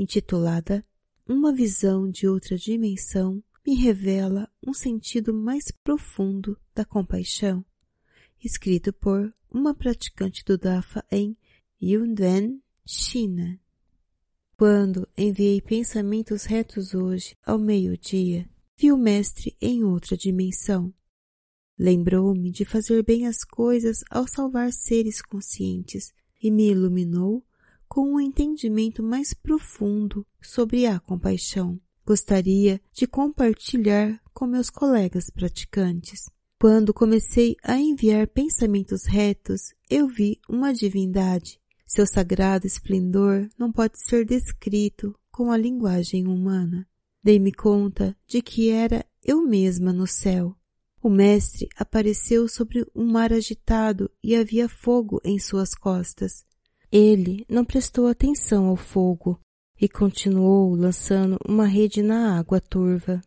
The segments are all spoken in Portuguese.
intitulada Uma visão de outra dimensão me revela um sentido mais profundo da compaixão, escrito por uma praticante do Dafa em Yundan, China. Quando enviei pensamentos retos hoje ao meio-dia, vi o mestre em outra dimensão Lembrou-me de fazer bem as coisas ao salvar seres conscientes e me iluminou com um entendimento mais profundo sobre a compaixão. Gostaria de compartilhar com meus colegas praticantes. Quando comecei a enviar pensamentos retos, eu vi uma divindade. Seu sagrado esplendor não pode ser descrito com a linguagem humana. Dei-me conta de que era eu mesma no céu o mestre apareceu sobre um mar agitado e havia fogo em suas costas. Ele não prestou atenção ao fogo e continuou lançando uma rede na água turva.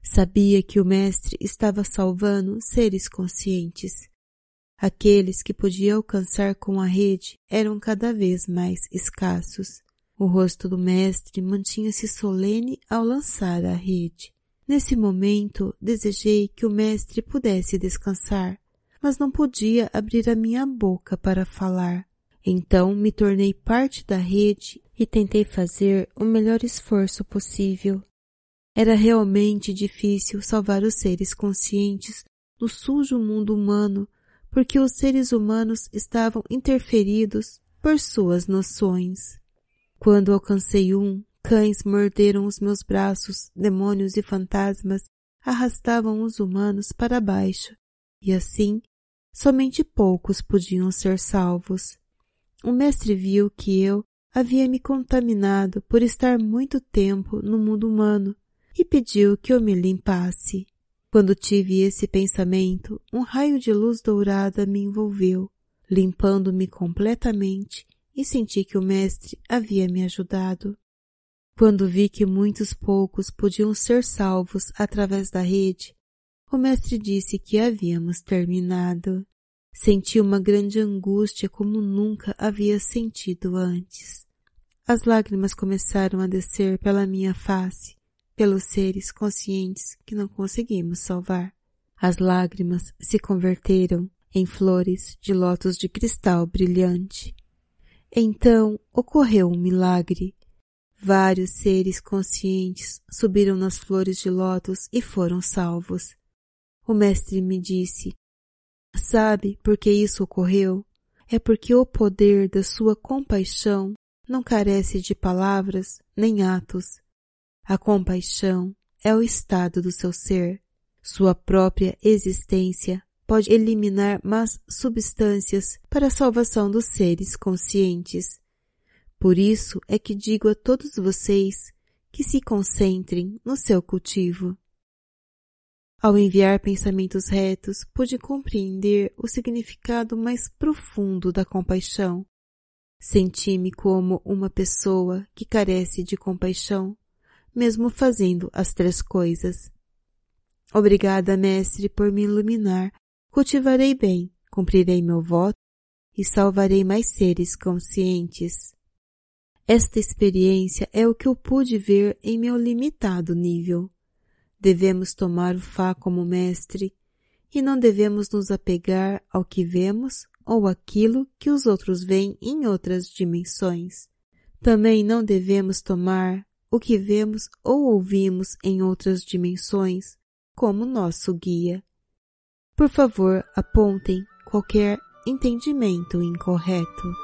Sabia que o mestre estava salvando seres conscientes. Aqueles que podia alcançar com a rede eram cada vez mais escassos. O rosto do mestre mantinha-se solene ao lançar a rede. Nesse momento, desejei que o mestre pudesse descansar, mas não podia abrir a minha boca para falar. Então me tornei parte da rede e tentei fazer o melhor esforço possível. Era realmente difícil salvar os seres conscientes no sujo mundo humano, porque os seres humanos estavam interferidos por suas noções. Quando alcancei um, Cães morderam os meus braços, demônios e fantasmas arrastavam os humanos para baixo, e assim somente poucos podiam ser salvos. O mestre viu que eu havia me contaminado por estar muito tempo no mundo humano e pediu que eu me limpasse. Quando tive esse pensamento, um raio de luz dourada me envolveu, limpando-me completamente e senti que o mestre havia me ajudado. Quando vi que muitos poucos podiam ser salvos através da rede, o mestre disse que havíamos terminado. Senti uma grande angústia como nunca havia sentido antes. As lágrimas começaram a descer pela minha face, pelos seres conscientes que não conseguimos salvar. As lágrimas se converteram em flores de lótus de cristal brilhante. Então ocorreu um milagre Vários seres conscientes subiram nas flores de lótus e foram salvos. O mestre me disse, sabe por que isso ocorreu? É porque o poder da sua compaixão não carece de palavras nem atos. A compaixão é o estado do seu ser. Sua própria existência pode eliminar más substâncias para a salvação dos seres conscientes. Por isso é que digo a todos vocês que se concentrem no seu cultivo. Ao enviar pensamentos retos, pude compreender o significado mais profundo da compaixão. Senti-me como uma pessoa que carece de compaixão, mesmo fazendo as três coisas. Obrigada, mestre, por me iluminar. Cultivarei bem, cumprirei meu voto e salvarei mais seres conscientes. Esta experiência é o que eu pude ver em meu limitado nível. Devemos tomar o Fá como mestre e não devemos nos apegar ao que vemos ou aquilo que os outros veem em outras dimensões. Também não devemos tomar o que vemos ou ouvimos em outras dimensões como nosso guia. Por favor, apontem qualquer entendimento incorreto.